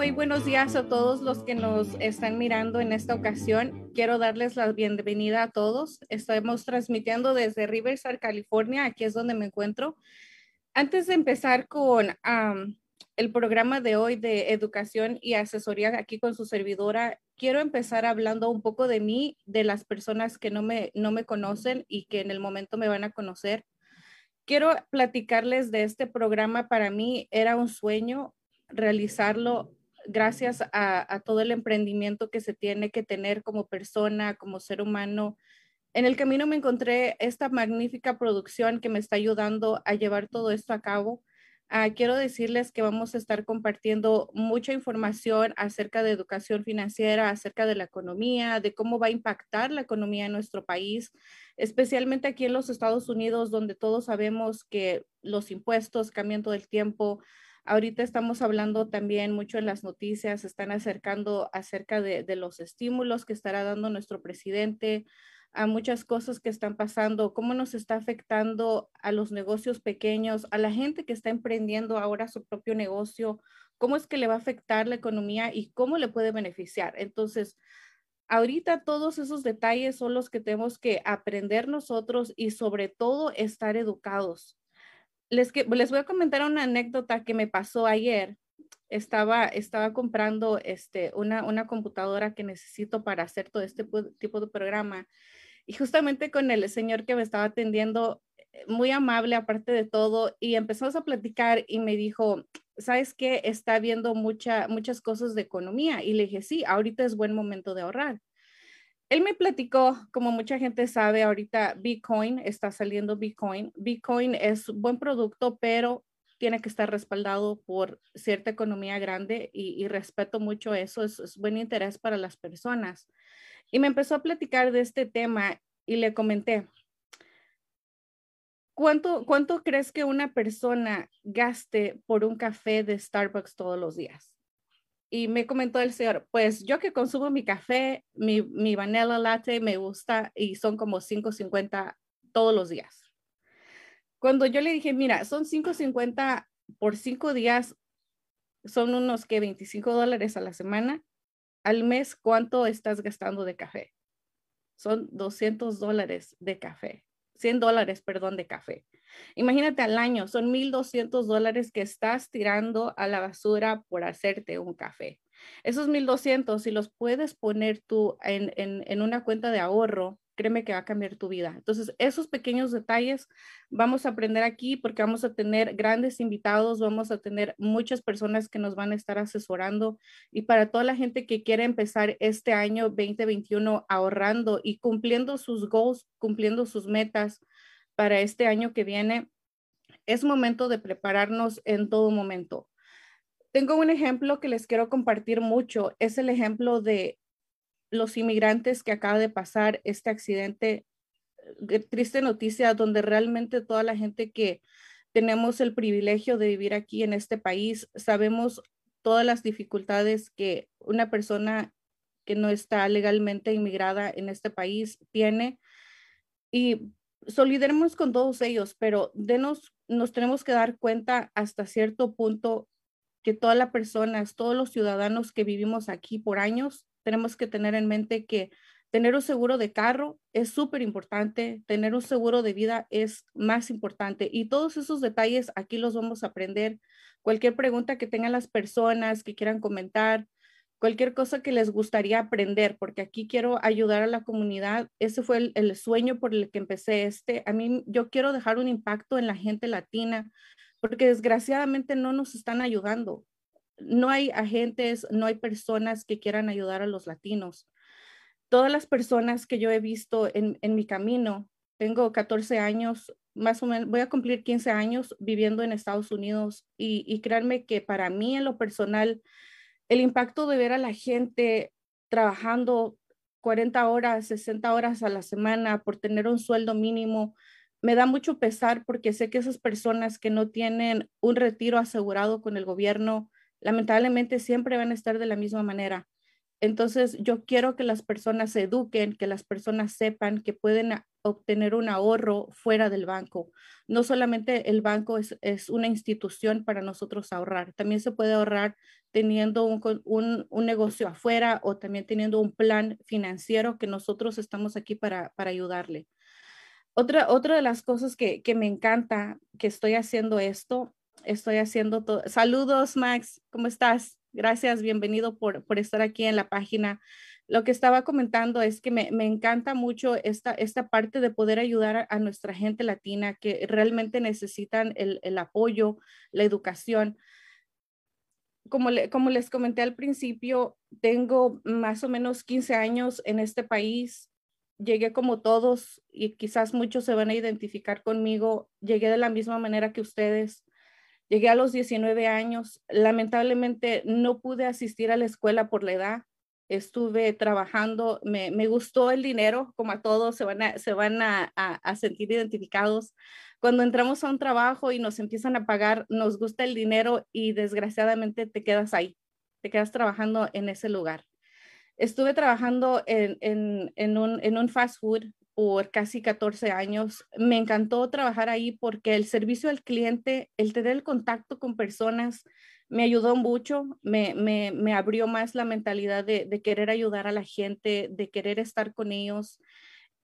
Muy buenos días a todos los que nos están mirando en esta ocasión. Quiero darles la bienvenida a todos. Estamos transmitiendo desde Riverside, California. Aquí es donde me encuentro. Antes de empezar con el programa de hoy de educación y asesoría aquí con su servidora, quiero empezar hablando un poco de mí, de las personas que no me, no me conocen y que en el momento me van a conocer. Quiero platicarles de este programa. Para mí era un sueño realizarlo gracias a, todo el emprendimiento que se tiene que tener como persona, como ser humano. En el camino me encontré esta magnífica producción que me está ayudando a llevar todo esto a cabo. Ah, quiero decirles que vamos a estar compartiendo mucha información acerca de educación financiera, acerca de la economía, de cómo va a impactar la economía en nuestro país, especialmente aquí en los Estados Unidos, donde todos sabemos que los impuestos cambian todo el tiempo, Ahorita estamos hablando también mucho en las noticias, están acercando acerca de, los estímulos que estará dando nuestro presidente, a muchas cosas que están pasando, cómo nos está afectando a los negocios pequeños, a la gente que está emprendiendo ahora su propio negocio, cómo es que le va a afectar la economía y cómo le puede beneficiar. Entonces, ahorita todos esos detalles son los que tenemos que aprender nosotros y sobre todo estar educados les, les voy a comentar una anécdota que me pasó ayer. Estaba, comprando este, una, computadora que necesito para hacer todo este tipo de programa. Y justamente con el señor que me estaba atendiendo, eh, muy amable aparte de todo, y empezamos a platicar y me dijo, ¿sabes qué? Está viendo mucha, muchas cosas de economía. Y le dije, sí, ahorita es buen momento de ahorrar él me platicó, como mucha gente sabe, ahorita Bitcoin está saliendo Bitcoin. Bitcoin es buen producto, pero tiene que estar respaldado por cierta economía grande y, respeto mucho eso, es, es, buen interés para las personas. Y me empezó a platicar de este tema y le comenté, ¿cuánto, cuánto crees que una persona gaste por un café de Starbucks todos los días? Y me comentó el señor, pues yo que consumo mi café, mi, mi vanilla latte me gusta y son como 5.50 todos los días. Cuando yo le dije, mira, son 5.50 por cinco días, son unos que 25 dólares a la semana. Al mes, ¿cuánto estás gastando de café? Son 200 dólares de café, 100 dólares, perdón, de café. Imagínate al año, son 1.200 dólares que estás tirando a la basura por hacerte un café. Esos 1.200, si los puedes poner tú en, en, una cuenta de ahorro, créeme que va a cambiar tu vida. Entonces, esos pequeños detalles vamos a aprender aquí porque vamos a tener grandes invitados, vamos a tener muchas personas que nos van a estar asesorando y para toda la gente que quiere empezar este año 2021 ahorrando y cumpliendo sus goals, cumpliendo sus metas, para este año que viene, es momento de prepararnos en todo momento. Tengo un ejemplo que les quiero compartir mucho. Es el ejemplo de los inmigrantes que acaba de pasar este accidente. Eh, triste noticia donde realmente toda la gente que tenemos el privilegio de vivir aquí en este país, sabemos todas las dificultades que una persona que no está legalmente inmigrada en este país tiene. Y solidaremos con todos ellos, pero denos, nos tenemos que dar cuenta hasta cierto punto que todas las personas, todos los ciudadanos que vivimos aquí por años, tenemos que tener en mente que tener un seguro de carro es súper importante, tener un seguro de vida es más importante y todos esos detalles aquí los vamos a aprender. Cualquier pregunta que tengan las personas que quieran comentar, cualquier cosa que les gustaría aprender, porque aquí quiero ayudar a la comunidad. Ese fue el, sueño por el que empecé este. A mí, yo quiero dejar un impacto en la gente latina, porque desgraciadamente no nos están ayudando. No hay agentes, no hay personas que quieran ayudar a los latinos. Todas las personas que yo he visto en, mi camino, tengo 14 años más o menos, voy a cumplir 15 años viviendo en Estados Unidos y, y créanme que para mí en lo personal, el impacto de ver a la gente trabajando 40 horas, 60 horas a la semana por tener un sueldo mínimo, me da mucho pesar porque sé que esas personas que no tienen un retiro asegurado con el gobierno, lamentablemente siempre van a estar de la misma manera. Entonces, yo quiero que las personas se eduquen, que las personas sepan que pueden obtener un ahorro fuera del banco. No solamente el banco es, una institución para nosotros ahorrar, también se puede ahorrar teniendo un, negocio afuera o también teniendo un plan financiero que nosotros estamos aquí para, ayudarle. Otra, otra de las cosas que, que me encanta que estoy haciendo esto, estoy haciendo todo. Saludos, Max, ¿cómo estás? Gracias, bienvenido por, por estar aquí en la página. Lo que estaba comentando es que me, encanta mucho esta, esta parte de poder ayudar a, nuestra gente latina que realmente necesitan el, apoyo, la educación. Como, como les comenté al principio, tengo más o menos 15 años en este país. Llegué como todos y quizás muchos se van a identificar conmigo. Llegué de la misma manera que ustedes Llegué a los 19 años. Lamentablemente no pude asistir a la escuela por la edad. Estuve trabajando, me, gustó el dinero, como a todos se van, a, se van a, sentir identificados. Cuando entramos a un trabajo y nos empiezan a pagar, nos gusta el dinero y desgraciadamente te quedas ahí, te quedas trabajando en ese lugar. Estuve trabajando en, en, un, en un fast food casi 14 años. Me encantó trabajar ahí porque el servicio al cliente, el tener el contacto con personas, me ayudó mucho, me, me, abrió más la mentalidad de, de, querer ayudar a la gente, de querer estar con ellos.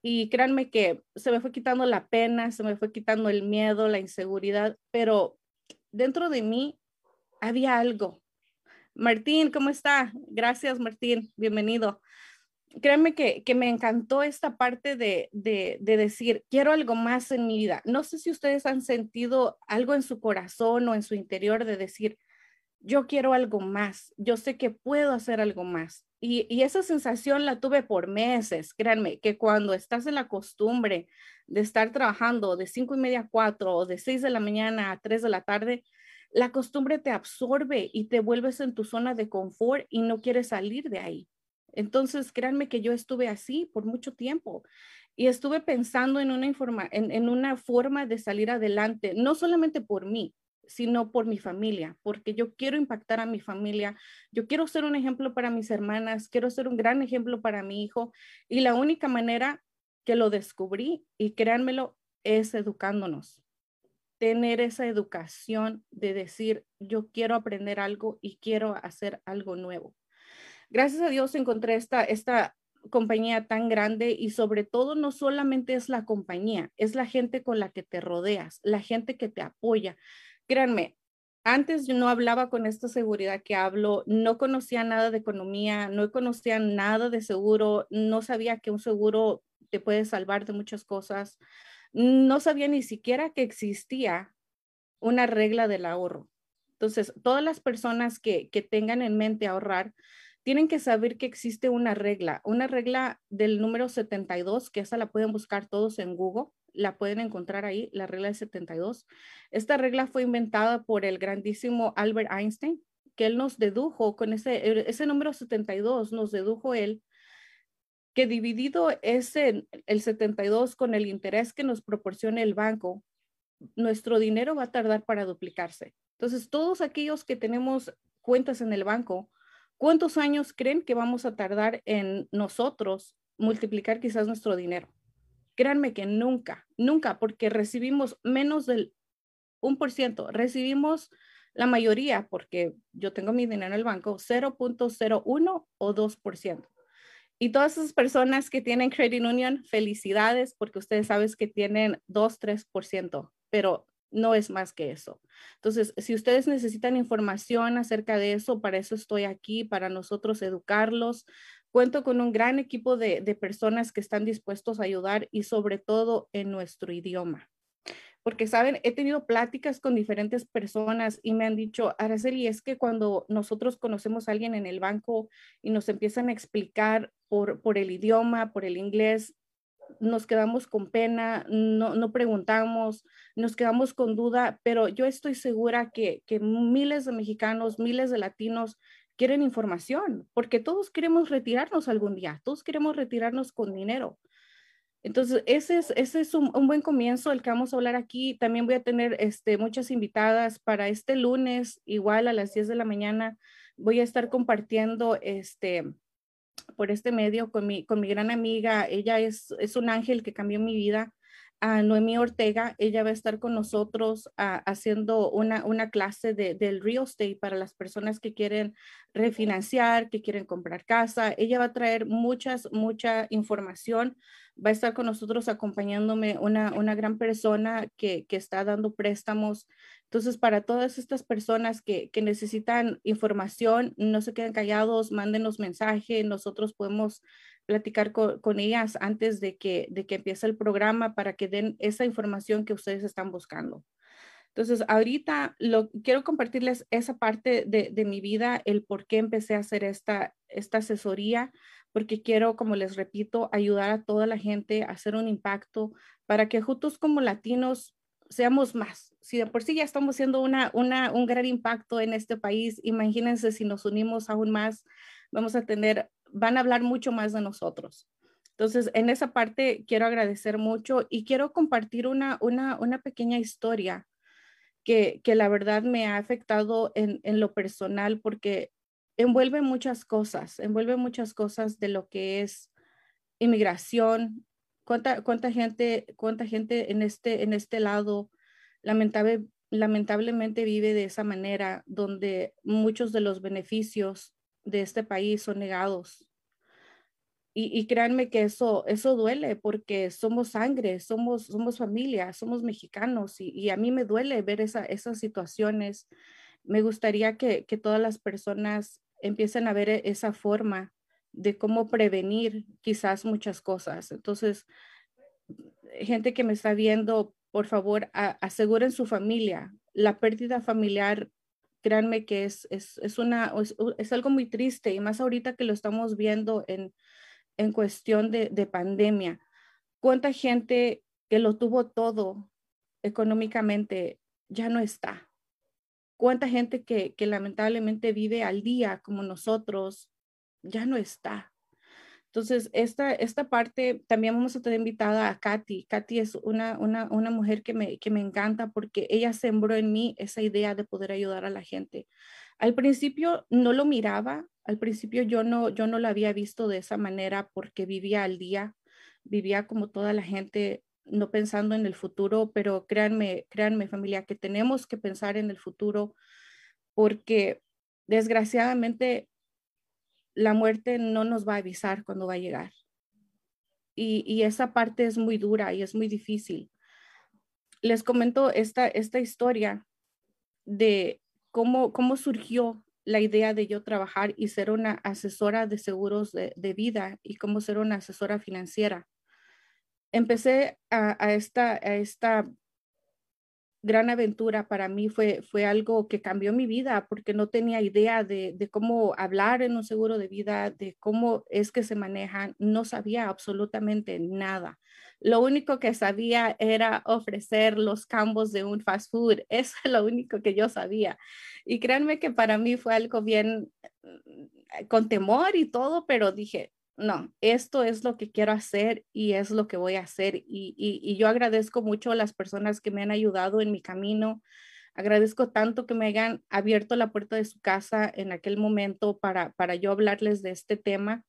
Y créanme que se me fue quitando la pena, se me fue quitando el miedo, la inseguridad, pero dentro de mí había algo. Martín, ¿cómo está? Gracias, Martín. Bienvenido créanme que, me encantó esta parte de, decir, quiero algo más en mi vida. No sé si ustedes han sentido algo en su corazón o en su interior de decir, yo quiero algo más, yo sé que puedo hacer algo más. Y, esa sensación la tuve por meses. Créanme que cuando estás en la costumbre de estar trabajando de cinco y media a cuatro o de seis de la mañana a tres de la tarde, la costumbre te absorbe y te vuelves en tu zona de confort y no quieres salir de ahí. Entonces, créanme que yo estuve así por mucho tiempo y estuve pensando en una, forma de salir adelante, no solamente por mí, sino por mi familia, porque yo quiero impactar a mi familia, yo quiero ser un ejemplo para mis hermanas, quiero ser un gran ejemplo para mi hijo y la única manera que lo descubrí, y créanmelo, es educándonos. Tener esa educación de decir, yo quiero aprender algo y quiero hacer algo nuevo gracias a Dios encontré esta, esta compañía tan grande y sobre todo no solamente es la compañía, es la gente con la que te rodeas, la gente que te apoya. Créanme, antes yo no hablaba con esta seguridad que hablo, no conocía nada de economía, no conocía nada de seguro, no sabía que un seguro te puede salvar de muchas cosas, no sabía ni siquiera que existía una regla del ahorro. Entonces, todas las personas que, que tengan en mente ahorrar, tienen que saber que existe una regla, una regla del número 72, que esa la pueden buscar todos en Google, la pueden encontrar ahí, la regla de 72. Esta regla fue inventada por el grandísimo Albert Einstein, que él nos dedujo con ese, ese número 72, nos dedujo él que dividido ese, el 72 con el interés que nos proporciona el banco, nuestro dinero va a tardar para duplicarse. Entonces, todos aquellos que tenemos cuentas en el banco, ¿Cuántos años creen que vamos a tardar en nosotros multiplicar quizás nuestro dinero? Créanme que nunca, nunca, porque recibimos menos del un por ciento, recibimos la mayoría, porque yo tengo mi dinero en el banco, 0.01 o 2%. Y todas esas personas que tienen Credit Union, felicidades, porque ustedes saben que tienen 2, 3%, pero no es más que eso. Entonces, si ustedes necesitan información acerca de eso, para eso estoy aquí, para nosotros educarlos. Cuento con un gran equipo de, personas que están dispuestos a ayudar y sobre todo en nuestro idioma. Porque, saben, he tenido pláticas con diferentes personas y me han dicho, Araceli, es que cuando nosotros conocemos a alguien en el banco y nos empiezan a explicar por, por el idioma, por el inglés, nos quedamos con pena, no, no preguntamos, nos quedamos con duda, pero yo estoy segura que, que miles de mexicanos, miles de latinos quieren información, porque todos queremos retirarnos algún día, todos queremos retirarnos con dinero. Entonces, ese es, ese es un, buen comienzo el que vamos a hablar aquí. También voy a tener este, muchas invitadas para este lunes, igual a las 10 de la mañana. Voy a estar compartiendo este, por este medio con mi, con mi gran amiga. Ella es, es un ángel que cambió mi vida. A Noemí Ortega, ella va a estar con nosotros ah, haciendo una, una clase de, del real estate para las personas que quieren refinanciar, que quieren comprar casa. Ella va a traer muchas, mucha información va a estar con nosotros acompañándome una, una gran persona que, que, está dando préstamos. Entonces, para todas estas personas que, que necesitan información, no se queden callados, mándenos mensaje, nosotros podemos platicar con, ellas antes de que, de que empiece el programa para que den esa información que ustedes están buscando. Entonces, ahorita lo, quiero compartirles esa parte de, de mi vida, el por qué empecé a hacer esta, esta asesoría porque quiero, como les repito, ayudar a toda la gente a hacer un impacto para que juntos como latinos seamos más. Si de por sí ya estamos haciendo una, una, un gran impacto en este país, imagínense si nos unimos aún más, vamos a tener, van a hablar mucho más de nosotros. Entonces, en esa parte quiero agradecer mucho y quiero compartir una, una, una pequeña historia que, que, la verdad me ha afectado en, en lo personal porque envuelve muchas cosas, envuelve muchas cosas de lo que es inmigración, cuánta, cuánta gente, cuánta gente en este, en este lado lamentable, lamentablemente vive de esa manera, donde muchos de los beneficios de este país son negados. Y, créanme que eso, eso duele porque somos sangre, somos, somos familia, somos mexicanos y, a mí me duele ver esa, esas situaciones. Me gustaría que, que todas las personas empiecen a ver e-, esa forma de cómo prevenir quizás muchas cosas. Entonces, gente que me está viendo, por favor, aseguren su familia. La pérdida familiar, créanme que es, es, una, es, algo muy triste y más ahorita que lo estamos viendo en, en cuestión de, de pandemia. ¿Cuánta gente que lo tuvo todo económicamente ya no está? cuánta gente que, lamentablemente vive al día como nosotros ya no está. Entonces, esta, esta parte también vamos a tener invitada a Katy. Katy es una, una, mujer que me, que me encanta porque ella sembró en mí esa idea de poder ayudar a la gente. Al principio no lo miraba, al principio yo no, yo no la había visto de esa manera porque vivía al día, vivía como toda la gente no pensando en el futuro, pero créanme, créanme familia, que tenemos que pensar en el futuro porque desgraciadamente la muerte no nos va a avisar cuando va a llegar. Y, esa parte es muy dura y es muy difícil. Les comento esta, esta historia de cómo, cómo surgió la idea de yo trabajar y ser una asesora de seguros de, de vida y cómo ser una asesora financiera empecé a, esta, a esta gran aventura para mí fue, fue algo que cambió mi vida porque no tenía idea de, de, cómo hablar en un seguro de vida, de cómo es que se manejan, no sabía absolutamente nada. Lo único que sabía era ofrecer los campos de un fast food, eso es lo único que yo sabía. Y créanme que para mí fue algo bien mm, con temor y todo, pero dije, no, esto es lo que quiero hacer y es lo que voy a hacer. Y, yo agradezco mucho a las personas que me han ayudado en mi camino. Agradezco tanto que me hayan abierto la puerta de su casa en aquel momento para, para yo hablarles de este tema.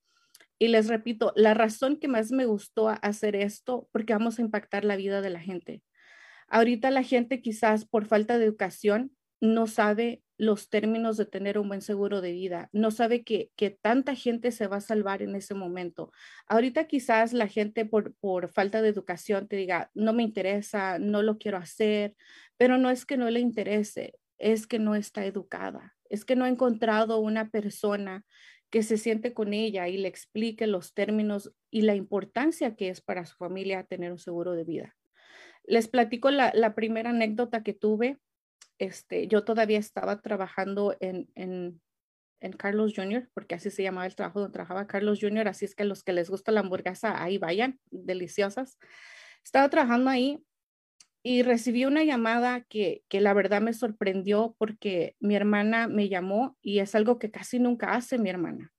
Y les repito, la razón que más me gustó hacer esto, porque vamos a impactar la vida de la gente. Ahorita la gente quizás por falta de educación no sabe los términos de tener un buen seguro de vida, no sabe que, que tanta gente se va a salvar en ese momento. Ahorita quizás la gente por, por falta de educación te diga, no me interesa, no lo quiero hacer, pero no es que no le interese, es que no está educada, es que no ha encontrado una persona que se siente con ella y le explique los términos y la importancia que es para su familia tener un seguro de vida. Les platico la, la primera anécdota que tuve este, yo todavía estaba trabajando en, en Carlos Jr., porque así se llamaba el trabajo donde trabajaba Carlos Jr., así es que los que les gusta la hamburguesa, ahí vayan, deliciosas. Estaba trabajando ahí y recibí una llamada que, que la verdad me sorprendió porque mi hermana me llamó y es algo que casi nunca hace mi hermana.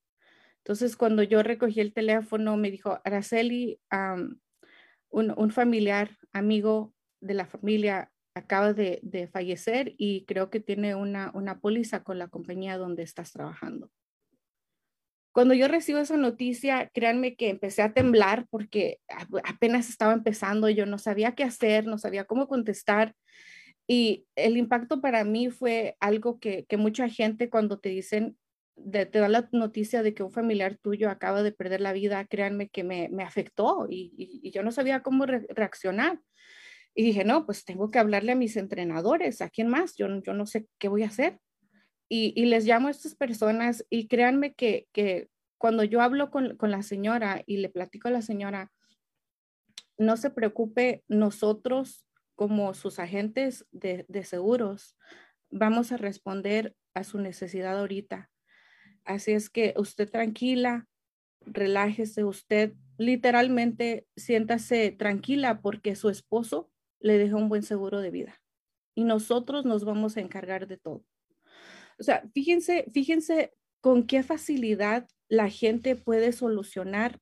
Entonces, cuando yo recogí el teléfono, me dijo, Araceli, un, un, familiar, amigo de la familia, acaba de, de, fallecer y creo que tiene una, una póliza con la compañía donde estás trabajando. Cuando yo recibo esa noticia, créanme que empecé a temblar porque apenas estaba empezando, yo no sabía qué hacer, no sabía cómo contestar. Y el impacto para mí fue algo que, que mucha gente cuando te dicen, te dan la noticia de que un familiar tuyo acaba de perder la vida, créanme que me, me afectó y, y, yo no sabía cómo reaccionar. Y dije, no, pues tengo que hablarle a mis entrenadores, ¿a quién más? Yo, yo no sé qué voy a hacer y, les llamo a estas personas y créanme que, cuando yo hablo con, la señora y le platico a la señora, no se preocupe, nosotros como sus agentes de, de seguros vamos a responder a su necesidad ahorita. Así es que usted tranquila, relájese, usted literalmente siéntase tranquila porque su esposo le dejó un buen seguro de vida y nosotros nos vamos a encargar de todo. O sea, fíjense, fíjense con qué facilidad la gente puede solucionar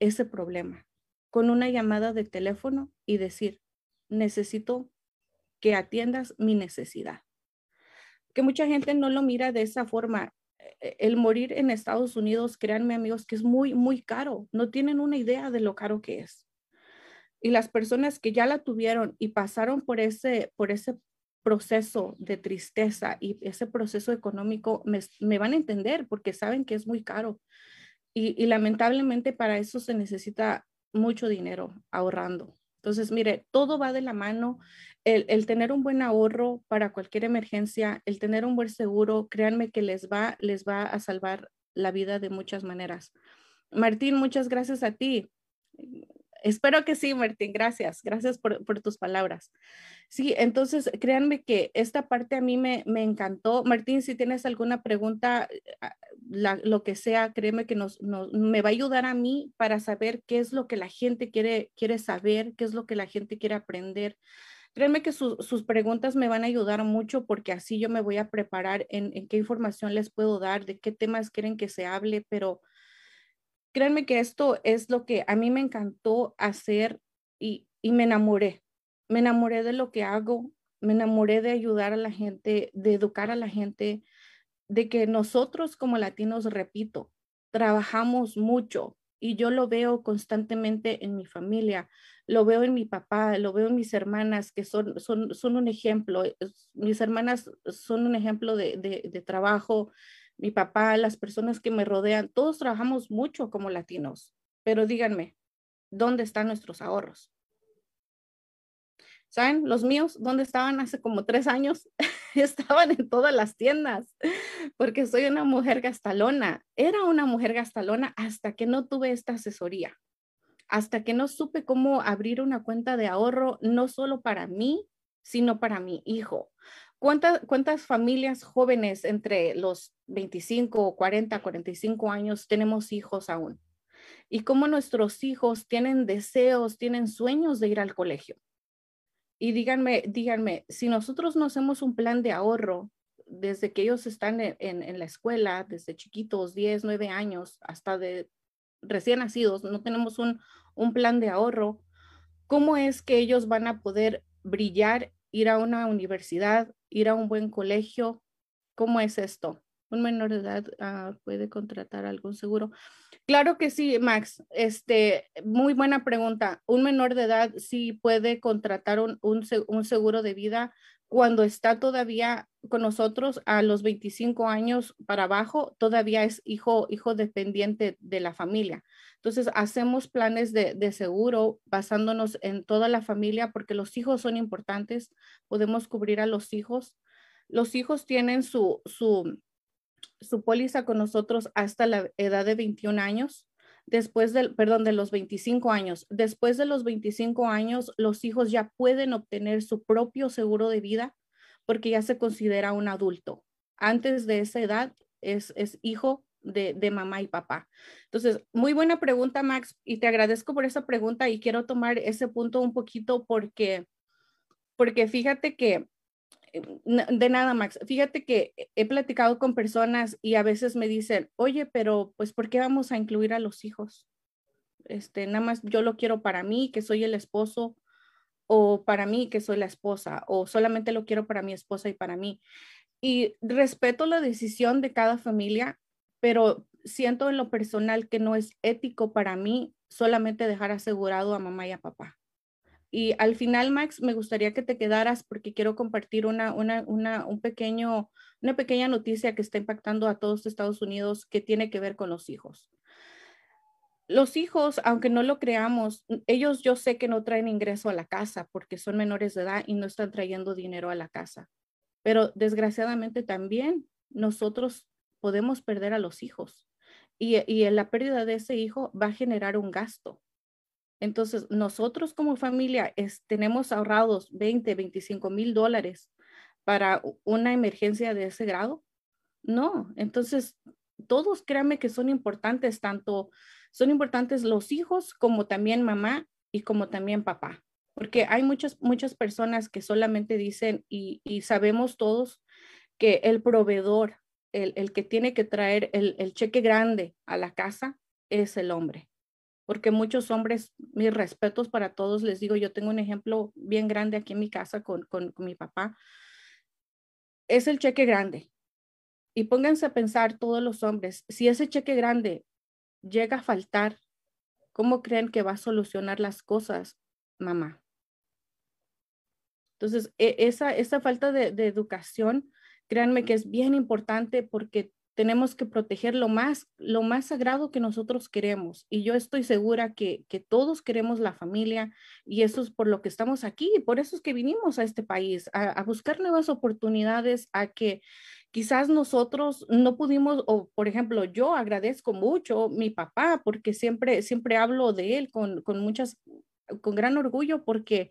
ese problema con una llamada de teléfono y decir, necesito que atiendas mi necesidad. Que mucha gente no lo mira de esa forma. E, el morir en Estados Unidos, créanme amigos, que es muy, muy caro. No tienen una idea de lo caro que es. Y las personas que ya la tuvieron y pasaron por ese, por ese proceso de tristeza y ese proceso económico me, van a entender porque saben que es muy caro. Y, lamentablemente para eso se necesita mucho dinero ahorrando. Entonces, mire, todo va de la mano. El, tener un buen ahorro para cualquier emergencia, el tener un buen seguro, créanme que les va, les va a salvar la vida de muchas maneras. Martín, muchas gracias a ti. Espero que sí, Martín. Gracias. Gracias por, tus palabras. Sí, entonces créanme que esta parte a mí me, encantó. Martín, si tienes alguna pregunta, lo que sea, créeme que nos, me va a ayudar a mí para saber qué es lo que la gente quiere, saber, qué es lo que la gente quiere aprender. Créanme que sus preguntas me van a ayudar mucho porque así yo me voy a preparar en, en, qué información les puedo dar, de qué temas quieren que se hable, pero créanme que esto es lo que a mí me encantó hacer y, y me enamoré. Me enamoré de lo que hago, me enamoré de ayudar a la gente, de educar a la gente, de que nosotros como latinos, repito, trabajamos mucho y yo lo veo constantemente en mi familia, lo veo en mi papá, lo veo en mis hermanas que son, son, son un ejemplo, mis hermanas son un ejemplo de, de, de trabajo, mi papá, las personas que me rodean, todos trabajamos mucho como latinos, pero díganme, ¿dónde están nuestros ahorros? ¿Saben? Los míos, ¿dónde estaban hace como tres años? estaban en todas las tiendas, porque soy una mujer gastalona. Era una mujer gastalona hasta que no tuve esta asesoría, hasta que no supe cómo abrir una cuenta de ahorro, no solo para mí, sino para mi hijo. ¿Cuántas, cuántas familias jóvenes entre los 25, 40, 45 años tenemos hijos aún? Y cómo nuestros hijos tienen deseos, tienen sueños de ir al colegio y díganme, díganme, si nosotros no hacemos un plan de ahorro desde que ellos están en, la escuela, desde chiquitos, 10, 9 años, hasta de recién nacidos, no tenemos un, un plan de ahorro, ¿cómo es que ellos van a poder brillar, ir a una universidad, ir a un buen colegio? ¿Cómo es esto? un menor de edad ah, puede contratar algún seguro? Claro que sí, Max. Este, muy buena pregunta. Un menor de edad sí puede contratar un, un, seguro de vida cuando está todavía con nosotros a los 25 años para abajo, todavía es hijo, hijo dependiente de la familia. Entonces, hacemos planes de, de, seguro basándonos en toda la familia porque los hijos son importantes. Podemos cubrir a los hijos. Los hijos tienen su, su, su póliza con nosotros hasta la edad de 21 años. Después del, perdón, de los 25 años. Después de los 25 años, los hijos ya pueden obtener su propio seguro de vida porque ya se considera un adulto. Antes de esa edad, es, es hijo de, de, mamá y papá. Entonces, muy buena pregunta, Max, y te agradezco por esa pregunta y quiero tomar ese punto un poquito porque, porque fíjate que, de nada, Max, fíjate que he platicado con personas y a veces me dicen, oye, pero pues, ¿por qué vamos a incluir a los hijos? Este, nada más yo lo quiero para mí, que soy el esposo, o para mí, que soy la esposa, o solamente lo quiero para mi esposa y para mí. Y respeto la decisión de cada familia, pero siento en lo personal que no es ético para mí solamente dejar asegurado a mamá y a papá. Y al final, Max, me gustaría que te quedaras porque quiero compartir una, una, una, un pequeño, una pequeña noticia que está impactando a todos Estados Unidos que tiene que ver con los hijos. Los hijos, aunque no lo creamos, ellos yo sé que no traen ingreso a la casa porque son menores de edad y no están trayendo dinero a la casa. Pero desgraciadamente también nosotros podemos perder a los hijos y, y la pérdida de ese hijo va a generar un gasto. Entonces, nosotros como familia tenemos ahorrados 20, 25 mil dólares para una emergencia de ese grado. No, entonces, todos créanme que son importantes, tanto son importantes los hijos como también mamá y como también papá, porque hay muchas, muchas personas que solamente dicen y, y sabemos todos que el proveedor el, que tiene que traer el, cheque grande a la casa es el hombre. Porque muchos hombres, mis respetos para todos, les digo, yo tengo un ejemplo bien grande aquí en mi casa con, con mi papá. Es el cheque grande. Y pónganse a pensar todos los hombres, si ese cheque grande llega a faltar, ¿cómo creen que va a solucionar las cosas, mamá? Entonces, e, esa, esa falta de, de educación Créanme que es bien importante porque tenemos que proteger lo más, lo más sagrado que nosotros queremos. Y yo estoy segura que, que todos queremos la familia y eso es por lo que estamos aquí, por eso es que vinimos a este país, a, a buscar nuevas oportunidades, a que quizás nosotros no pudimos, o por ejemplo, yo agradezco mucho a mi papá porque siempre, siempre hablo de él con, con muchas, con gran orgullo porque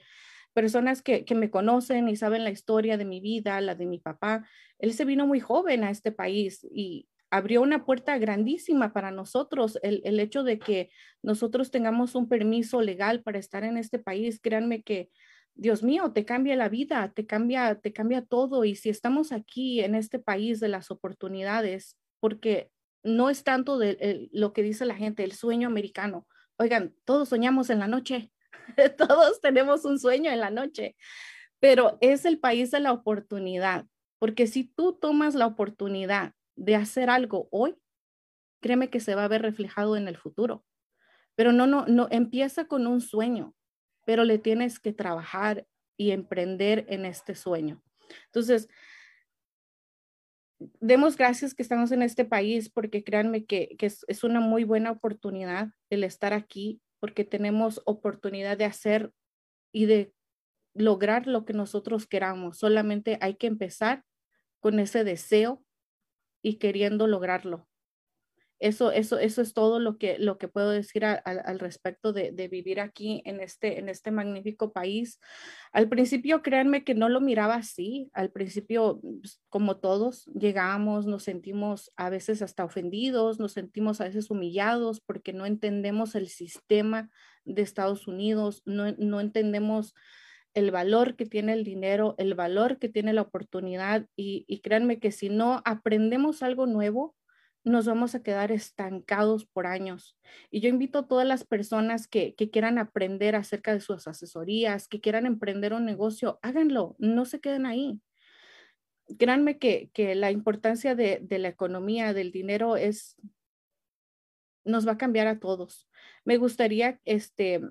personas que, me conocen y saben la historia de mi vida, la de mi papá. Él se vino muy joven a este país y abrió una puerta grandísima para nosotros. El, el hecho de que nosotros tengamos un permiso legal para estar en este país, créanme que Dios mío, te cambia la vida, te cambia, te cambia todo. Y si estamos aquí en este país de las oportunidades, porque no es tanto de lo que dice la gente, el sueño americano. Oigan, todos soñamos en la noche. Todos tenemos un sueño en la noche, pero es el país de la oportunidad, porque si tú tomas la oportunidad de hacer algo hoy, créeme que se va a ver reflejado en el futuro. Pero no, no, no, empieza con un sueño, pero le tienes que trabajar y emprender en este sueño. Entonces, demos gracias que estamos en este país porque créanme que, es, una muy buena oportunidad el estar aquí porque tenemos oportunidad de hacer y de lograr lo que nosotros queramos. Solamente hay que empezar con ese deseo y queriendo lograrlo. Eso, eso, eso es todo lo que, lo que puedo decir al respecto de, vivir aquí en este, en este magnífico país. Al principio, créanme que no lo miraba así. Al principio, pues, como todos, llegamos, nos sentimos a veces hasta ofendidos, nos sentimos a veces humillados porque no entendemos el sistema de Estados Unidos, no, no entendemos el valor que tiene el dinero, el valor que tiene la oportunidad y, y créanme que si no aprendemos algo nuevo, nos vamos a quedar estancados por años. Y yo invito a todas las personas que, quieran aprender acerca de sus asesorías, que quieran emprender un negocio, háganlo, no se queden ahí. Créanme que, la importancia de, la economía, del dinero, es, nos va a cambiar a todos. Me gustaría este,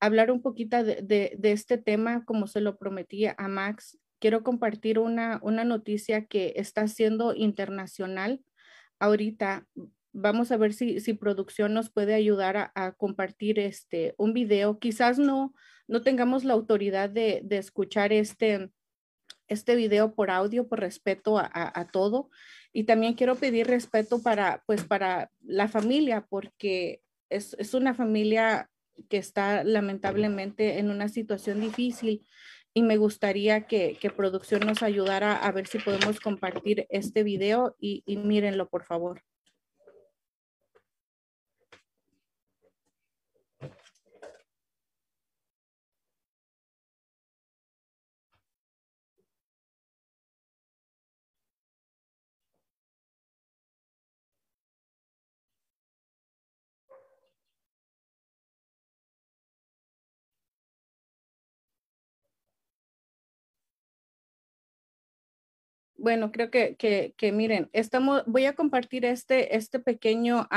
hablar un poquito de, este tema, como se lo prometí a Max. Quiero compartir una, una noticia que está siendo internacional ahorita vamos a ver si, si producción nos puede ayudar a, compartir este, un video. Quizás no, no tengamos la autoridad de, escuchar este, este video por audio por respeto a, todo. Y también quiero pedir respeto para, pues, para la familia, porque es, es una familia que está lamentablemente en una situación difícil y me gustaría que, que, producción nos ayudara a ver si podemos compartir este video y, y mírenlo, por favor. Bueno, creo que, que, miren, estamos, voy a compartir este, este pequeño,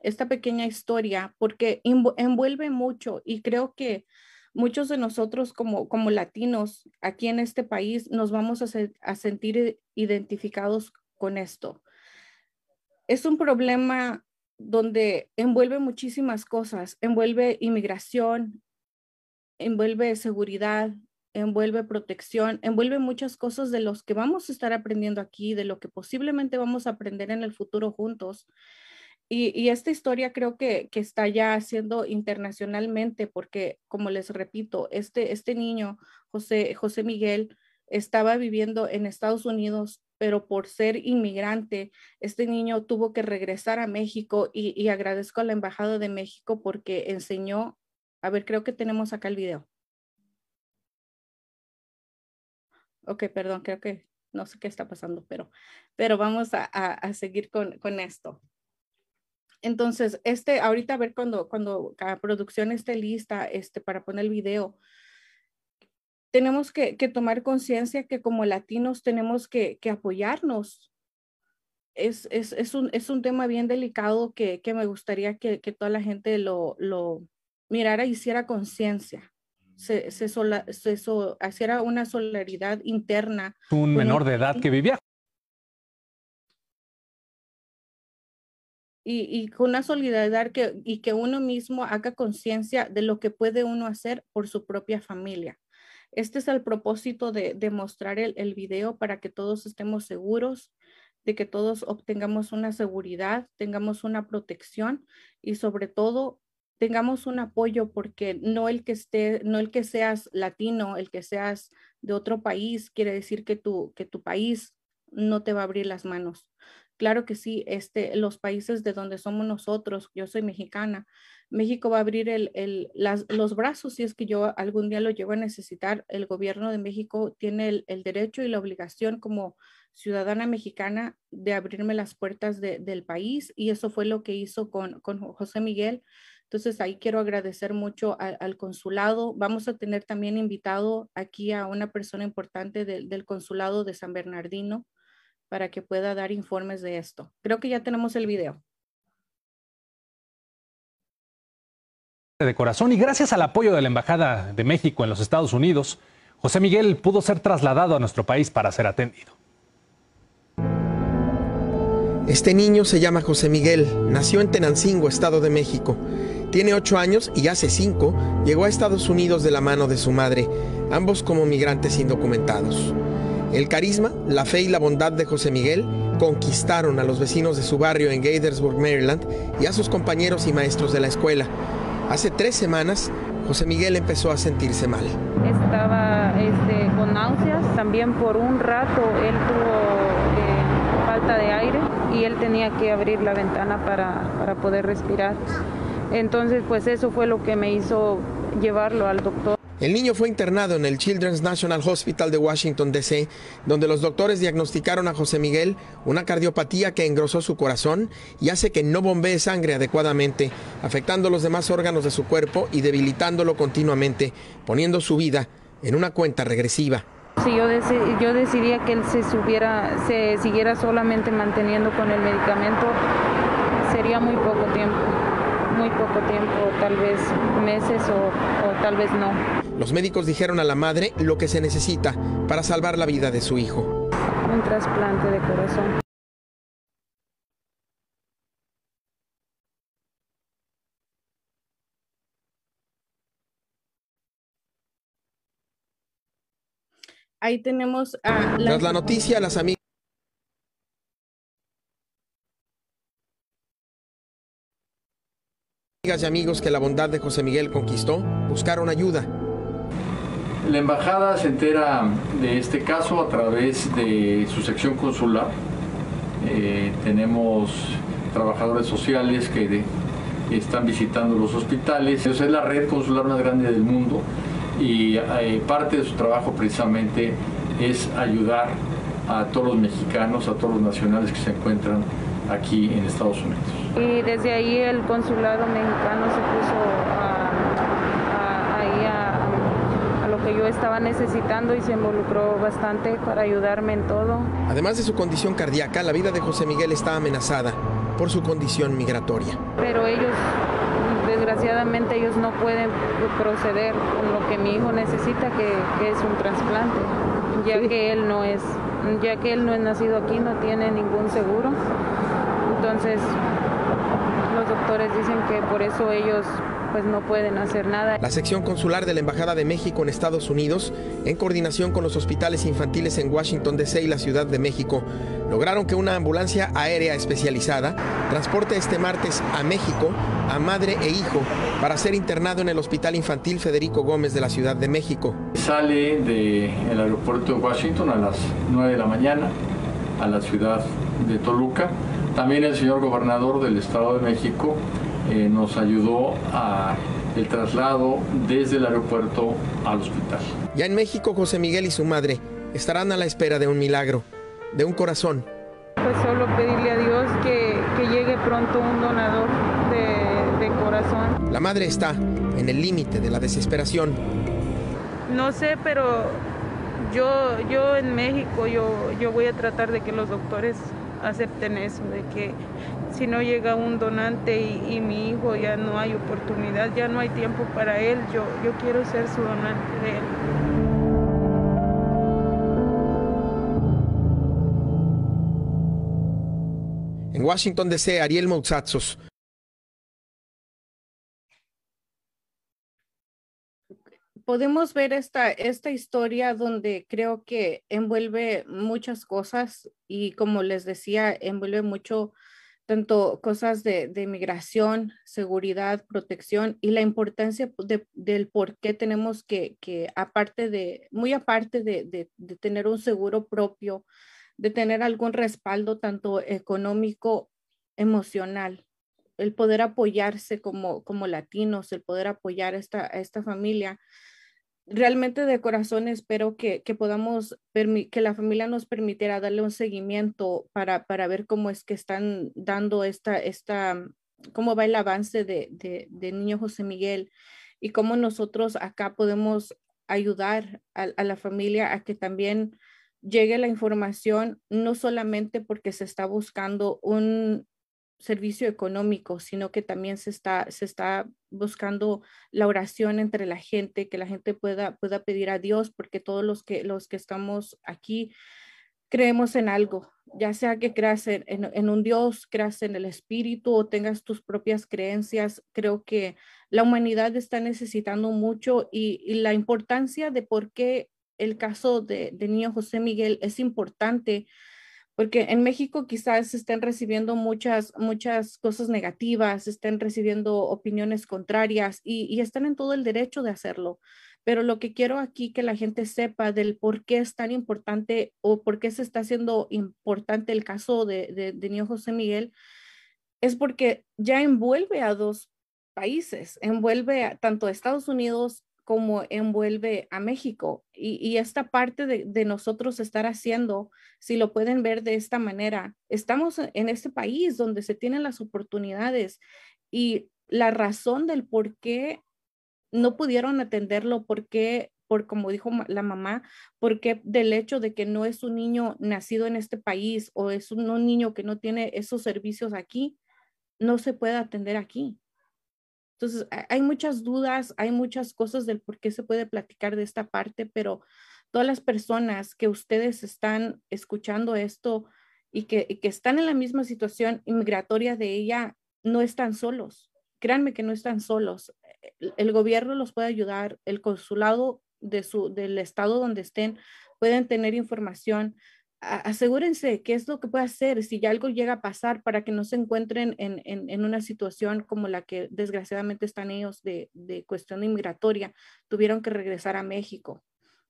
esta pequeña historia porque envuelve mucho y creo que muchos de nosotros como, como latinos aquí en este país nos vamos a, a sentir identificados con esto. Es un problema donde envuelve muchísimas cosas, envuelve inmigración, envuelve seguridad, envuelve protección, envuelve muchas cosas de los que vamos a estar aprendiendo aquí, de lo que posiblemente vamos a aprender en el futuro juntos. Y, esta historia creo que, está ya haciendo internacionalmente porque, como les repito, este, este niño, José, José Miguel, estaba viviendo en Estados Unidos, pero por ser inmigrante, este niño tuvo que regresar a México y, y agradezco a la Embajada de México porque enseñó, a ver, creo que tenemos acá el video. Ok, perdón, creo que no sé qué está pasando, pero, pero vamos a, seguir con, con, esto. Entonces, este, ahorita a ver cuando, cuando la producción esté lista este, para poner el video, tenemos que, tomar conciencia que como latinos tenemos que, que apoyarnos. Es, es, es, un, es un tema bien delicado que, que me gustaría que, que toda la gente lo, lo mirara y hiciera conciencia se, se, sola, se so, hiciera una solidaridad interna. Un menor de edad que vivía. Y, y, con una solidaridad que, y que uno mismo haga conciencia de lo que puede uno hacer por su propia familia. Este es el propósito de, de mostrar el, el video para que todos estemos seguros, de que todos obtengamos una seguridad, tengamos una protección y sobre todo tengamos un apoyo porque no el que esté, no el que seas latino, el que seas de otro país, quiere decir que tu, que tu país no te va a abrir las manos. Claro que sí, este, los países de donde somos nosotros, yo soy mexicana, México va a abrir el, el, las, los brazos si es que yo algún día lo llevo a necesitar. El gobierno de México tiene el, el derecho y la obligación como ciudadana mexicana de abrirme las puertas de, del país y eso fue lo que hizo con, con José Miguel. Entonces ahí quiero agradecer mucho al consulado. Vamos a tener también invitado aquí a una persona importante del consulado de San Bernardino para que pueda dar informes de esto. Creo que ya tenemos el video. De corazón y gracias al apoyo de la Embajada de México en los Estados Unidos, José Miguel pudo ser trasladado a nuestro país para ser atendido. Este niño se llama José Miguel, nació en Tenancingo, Estado de México. Tiene ocho años y hace cinco llegó a Estados Unidos de la mano de su madre, ambos como migrantes indocumentados. El carisma, la fe y la bondad de José Miguel conquistaron a los vecinos de su barrio en Gaithersburg, Maryland, y a sus compañeros y maestros de la escuela. Hace tres semanas, José Miguel empezó a sentirse mal. Estaba este, con náuseas, también por un rato él tuvo eh, falta de aire y él tenía que abrir la ventana para, para poder respirar. Entonces, pues eso fue lo que me hizo llevarlo al doctor. El niño fue internado en el Children's National Hospital de Washington, D.C., donde los doctores diagnosticaron a José Miguel una cardiopatía que engrosó su corazón y hace que no bombee sangre adecuadamente, afectando los demás órganos de su cuerpo y debilitándolo continuamente, poniendo su vida en una cuenta regresiva. Si yo, yo decidía que él se, subiera, se siguiera solamente manteniendo con el medicamento, sería muy poco tiempo muy poco tiempo, tal vez meses o, tal vez no. Los médicos dijeron a la madre lo que se necesita para salvar la vida de su hijo. Un trasplante de corazón. Ahí tenemos a... Tras la noticia, las amigas... y amigos que la bondad de José Miguel conquistó buscaron ayuda. La embajada se entera de este caso a través de su sección consular. Eh, tenemos trabajadores sociales que están visitando los hospitales. es la red consular más grande del mundo y eh, parte de su trabajo precisamente es ayudar a todos los mexicanos, a todos los nacionales que se encuentran aquí en Estados Unidos. Y desde ahí el consulado mexicano se puso ahí a, a lo que yo estaba necesitando y se involucró bastante para ayudarme en todo. Además de su condición cardíaca, la vida de José Miguel está amenazada por su condición migratoria. Pero ellos, desgraciadamente, ellos no pueden proceder con lo que mi hijo necesita, que, que es un trasplante, ya que él no es, ya que él no es nacido aquí, no tiene ningún seguro. Entonces, doctores dicen que por eso ellos pues no pueden hacer nada. La sección consular de la Embajada de México en Estados Unidos, en coordinación con los hospitales infantiles en Washington DC y la Ciudad de México, lograron que una ambulancia aérea especializada transporte este martes a México a madre e hijo para ser internado en el Hospital Infantil Federico Gómez de la Ciudad de México. Sale del aeropuerto de Washington a las 9 de la mañana a la ciudad de Toluca. También el señor gobernador del Estado de México eh, nos ayudó a el traslado desde el aeropuerto al hospital. Ya en México, José Miguel y su madre estarán a la espera de un milagro, de un corazón. Pues solo pedirle a Dios que, llegue pronto un donador de, de corazón. La madre está en el límite de la desesperación. No sé, pero yo, yo en México, yo, yo voy a tratar de que los doctores acepten eso, de que si no llega un donante y, mi hijo ya no hay oportunidad, ya no hay tiempo para él, yo, yo quiero ser su donante de. En Washington DC, Ariel Moutsatsos, podemos ver esta, esta historia donde creo que envuelve muchas cosas y como les decía, envuelve mucho tanto cosas de, de migración, seguridad, protección y la importancia del por qué tenemos que, que, aparte de, muy aparte de, de, de tener un seguro propio, de tener algún respaldo tanto económico, emocional, el poder apoyarse como, como latinos, el poder apoyar esta, a esta familia realmente de corazón espero que, podamos, que la familia nos permitiera darle un seguimiento para, para ver cómo es que están dando esta, esta cómo va el avance de, de, niño José Miguel y cómo nosotros acá podemos ayudar a, a la familia a que también llegue la información, no solamente porque se está buscando un, servicio económico, sino que también se está, se está buscando la oración entre la gente, que la gente pueda, pueda pedir a Dios, porque todos los que, los que estamos aquí creemos en algo, ya sea que creas en, un Dios, creas en el Espíritu o tengas tus propias creencias, creo que la humanidad está necesitando mucho y, la importancia de por qué el caso de, de niño José Miguel es importante porque en México quizás estén recibiendo muchas, muchas cosas negativas, estén recibiendo opiniones contrarias y, están en todo el derecho de hacerlo. Pero lo que quiero aquí que la gente sepa del por qué es tan importante o por qué se está haciendo importante el caso de, de, de Niño José Miguel es porque ya envuelve a dos países, envuelve a, tanto a Estados Unidos como envuelve a México. Y, esta parte de, nosotros estar haciendo, si lo pueden ver de esta manera, estamos en este país donde se tienen las oportunidades y la razón del por qué no pudieron atenderlo, por qué, por como dijo la mamá, porque del hecho de que no es un niño nacido en este país o es un niño que no tiene esos servicios aquí, no se puede atender aquí. Entonces, hay muchas dudas, hay muchas cosas del por qué se puede platicar de esta parte, pero todas las personas que ustedes están escuchando esto y que, están en la misma situación inmigratoria de ella, no están solos. Créanme que no están solos. El, gobierno los puede ayudar, el consulado de su, del estado donde estén pueden tener información asegúrense qué es lo que puede hacer si ya algo llega a pasar para que no se encuentren en, una situación como la que desgraciadamente están ellos de, de cuestión inmigratoria, tuvieron que regresar a México.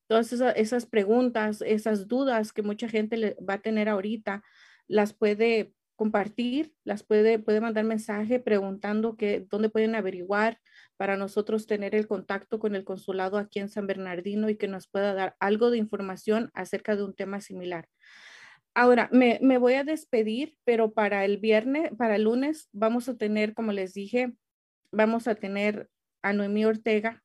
todas esas, preguntas, esas dudas que mucha gente le va a tener ahorita, las puede compartir, las puede, puede mandar mensaje preguntando que, dónde pueden averiguar para nosotros tener el contacto con el consulado aquí en San Bernardino y que nos pueda dar algo de información acerca de un tema similar. Ahora, me, me voy a despedir, pero para el viernes, para el lunes, vamos a tener, como les dije, vamos a tener a Noemí Ortega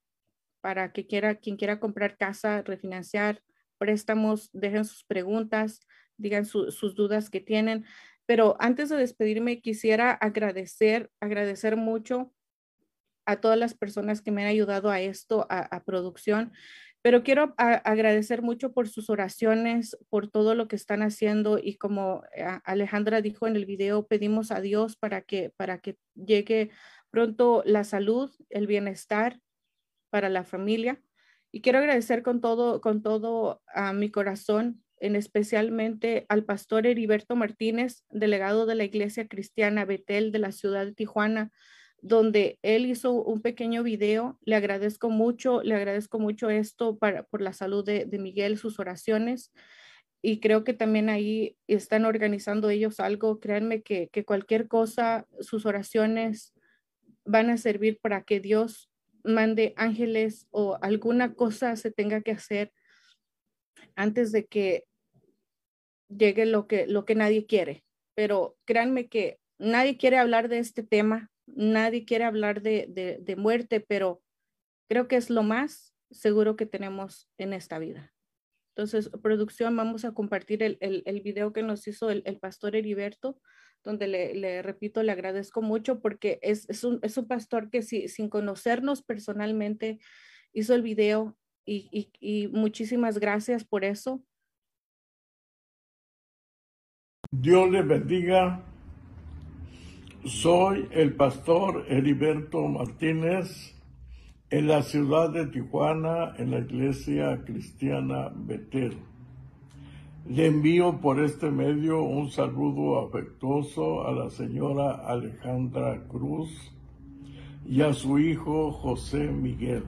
para que quiera, quien quiera comprar casa, refinanciar, préstamos, dejen sus preguntas, digan sus dudas que tienen. Pero antes de despedirme, quisiera agradecer, agradecer mucho a todas las personas que me han ayudado a esto, a, producción. Pero quiero agradecer mucho por sus oraciones, por todo lo que están haciendo y como eh, Alejandra dijo en el video, pedimos a Dios para que, para que llegue pronto la salud, el bienestar para la familia. Y quiero agradecer con todo, con todo a mi corazón, en especialmente al pastor Heriberto Martínez, delegado de la Iglesia Cristiana Betel de la ciudad de Tijuana, donde él hizo un pequeño video. Le agradezco mucho, le agradezco mucho esto para, por la salud de, Miguel, sus oraciones. Y creo que también ahí están organizando ellos algo. Créanme que cualquier cosa, sus oraciones, van a servir para que Dios mande ángeles o alguna cosa se tenga que hacer antes de que llegue lo que, lo que nadie quiere. Pero créanme que nadie quiere hablar de este tema, nadie quiere hablar de, de, muerte, pero creo que es lo más seguro que tenemos en esta vida. Entonces, producción, vamos a compartir el, el, el video que nos hizo el, el pastor Heriberto donde le, repito, le agradezco mucho porque es, un, pastor que sin conocernos personalmente hizo el video y, muchísimas gracias por eso. Dios le bendiga. Soy el pastor Heriberto Martínez en la ciudad de Tijuana, en la iglesia cristiana Betel. Le envío por este medio un saludo afectuoso a la señora Alejandra Cruz y a su hijo José Miguel.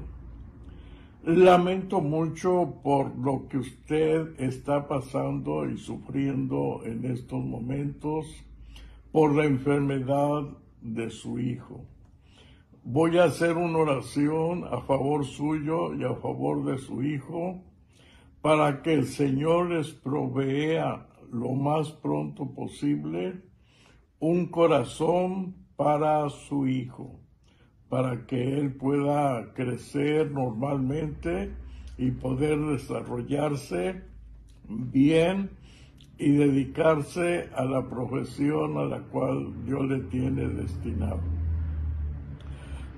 Lamento mucho por lo que usted está pasando y sufriendo en estos momentos por la enfermedad de su hijo. Voy a hacer una oración a favor suyo y a favor de su hijo para que el Señor les provea lo más pronto posible un corazón para su hijo, para que él pueda crecer normalmente y poder desarrollarse bien y dedicarse a la profesión a la cual Dios le tiene destinado.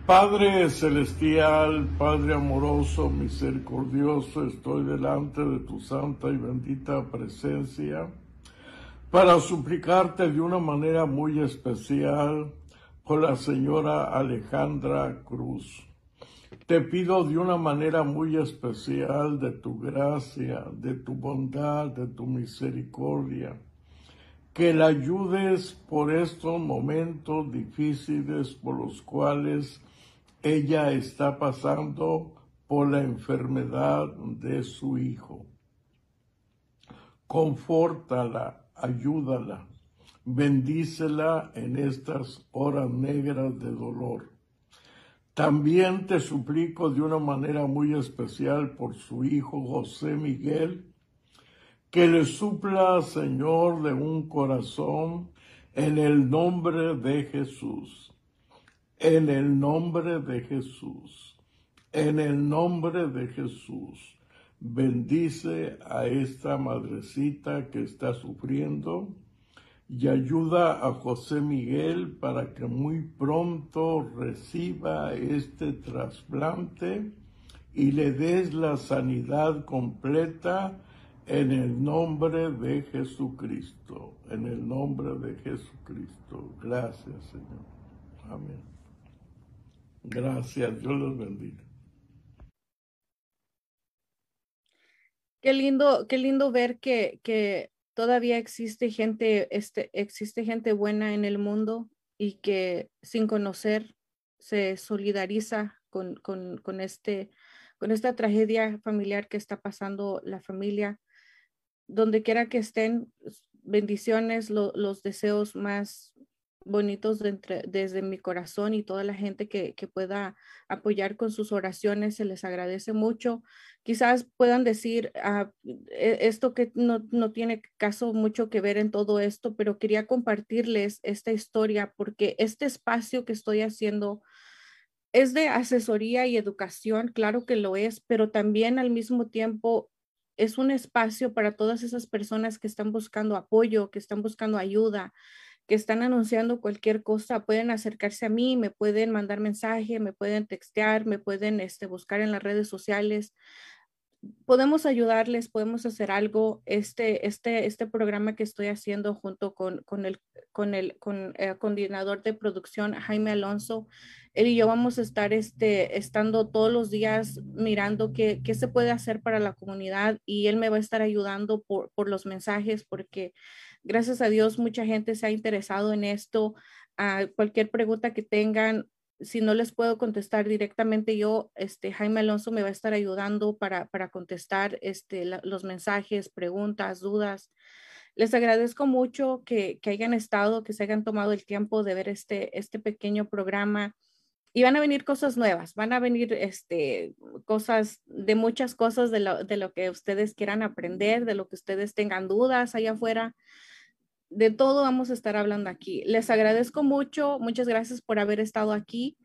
Padre celestial, Padre amoroso, misericordioso, estoy delante de tu santa y bendita presencia para suplicarte de una manera muy especial por la señora Alejandra Cruz. Te pido de una manera muy especial de tu gracia, de tu bondad, de tu misericordia, que la ayudes por estos momentos difíciles por los cuales ella está pasando por la enfermedad de su hijo. Confórtala, ayúdala, bendícela en estas horas negras de dolor. También te suplico de una manera muy especial por su hijo José Miguel, que le supla, Señor, de un corazón en el nombre de Jesús. En el nombre de Jesús, en el nombre de Jesús, bendice a esta madrecita que está sufriendo y ayuda a José Miguel para que muy pronto reciba este trasplante y le des la sanidad completa en el nombre de Jesucristo, en el nombre de Jesucristo. Gracias, Señor. Amén. Gracias, Dios los bendiga. Qué lindo, qué lindo ver que, que todavía existe gente, este, existe gente buena en el mundo y que sin conocer se solidariza con, este, con esta tragedia familiar que está pasando la familia. Donde quiera que estén, bendiciones, los deseos más bonitos desde mi corazón y toda la gente que, pueda apoyar con sus oraciones, se les agradece mucho. Quizás puedan decir ah, e, esto que no, no, tiene caso mucho que ver en todo esto, pero quería compartirles esta historia porque este espacio que estoy haciendo es de asesoría y educación, claro que lo es, pero también al mismo tiempo es un espacio para todas esas personas que están buscando apoyo, que están buscando ayuda, que están anunciando cualquier cosa, pueden acercarse a mí, me pueden mandar mensaje, me pueden textear, me pueden este, buscar en las redes sociales. Podemos ayudarles, podemos hacer algo. Este, este, este programa que estoy haciendo junto con, con el, con el con eh, coordinador de producción, Jaime Alonso, él y yo vamos a estar este, estando todos los días mirando qué, qué se puede hacer para la comunidad y él me va a estar ayudando por, por los mensajes porque Gracias a Dios, mucha gente se ha interesado en esto. ah, cualquier pregunta que tengan, si no les puedo contestar directamente yo, este, Jaime Alonso me va a estar ayudando para, contestar este, los mensajes, preguntas, dudas. Les agradezco mucho que, hayan estado, que se hayan tomado el tiempo de ver este, este pequeño programa. Y van a venir cosas nuevas, van a venir este, cosas de muchas cosas de lo, de lo que ustedes quieran aprender, de lo que ustedes tengan dudas allá afuera de todo vamos a estar hablando aquí. Les agradezco mucho, muchas gracias por haber estado aquí.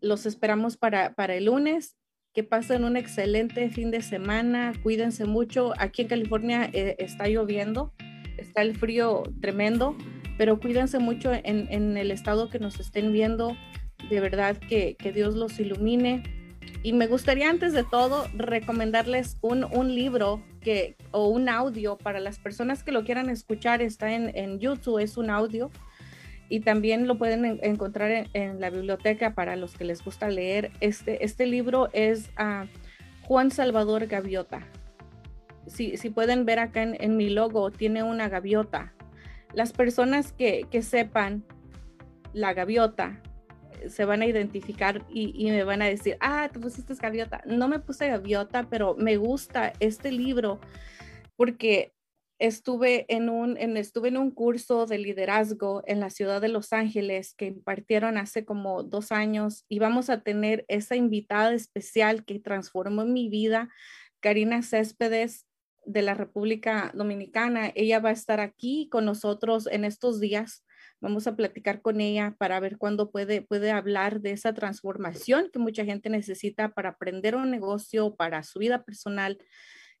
Los esperamos para, para el lunes. Que pasen un excelente fin de semana. Cuídense mucho. Aquí en California eh, está lloviendo, está el frío tremendo, pero cuídense mucho en, en, el estado que nos estén viendo. De verdad que, que Dios los ilumine. Y me gustaría antes de todo recomendarles un, un libro que, o un audio para las personas que lo quieran escuchar. Está en, en YouTube, es un audio. Y también lo pueden encontrar en, la biblioteca para los que les gusta leer. Este, este libro es a Juan Salvador Gaviota. Si, si pueden ver acá en, mi logo, tiene una gaviota. Las personas que, que sepan la gaviota se van a identificar y, me van a decir, ah, te pusiste gaviota. No me puse gaviota, pero me gusta este libro porque estuve en un, estuve en un curso de liderazgo en la ciudad de Los Ángeles que impartieron hace como dos años y vamos a tener esa invitada especial que transformó mi vida, Karina Céspedes de la República Dominicana. Ella va a estar aquí con nosotros en estos días Vamos a platicar con ella para ver cuándo puede, puede hablar de esa transformación que mucha gente necesita para aprender un negocio, para su vida personal.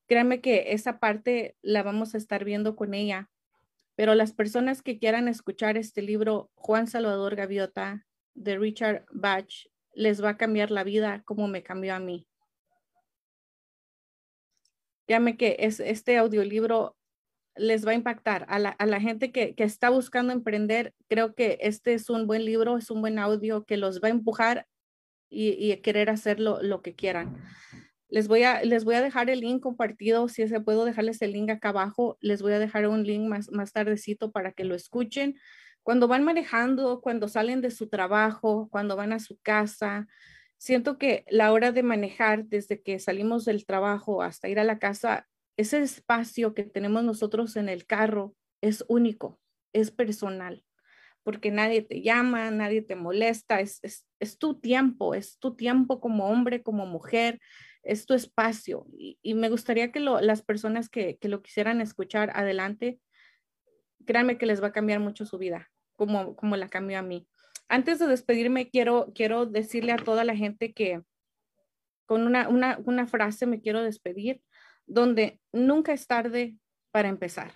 Créanme que esa parte la vamos a estar viendo con ella. Pero las personas que quieran escuchar este libro, Juan Salvador Gaviota, de Richard Bach, les va a cambiar la vida como me cambió a mí. Créanme que es, este audiolibro les va a impactar. A la, gente que, está buscando emprender, creo que este es un buen libro, es un buen audio que los va a empujar y, querer hacer lo, que quieran. Les voy, a, les voy a dejar el link compartido, si se puedo dejarles el link acá abajo, les voy a dejar un link más, más tardecito para que lo escuchen. Cuando van manejando, cuando salen de su trabajo, cuando van a su casa, siento que la hora de manejar desde que salimos del trabajo hasta ir a la casa ese espacio que tenemos nosotros en el carro es único, es personal, porque nadie te llama, nadie te molesta, es, tu tiempo, es tu tiempo como hombre, como mujer, es tu espacio. Y, me gustaría que las personas que, lo quisieran escuchar adelante, créanme que les va a cambiar mucho su vida, como, como la cambió a mí. Antes de despedirme, quiero, quiero decirle a toda la gente que con una frase me quiero despedir donde nunca es tarde para empezar.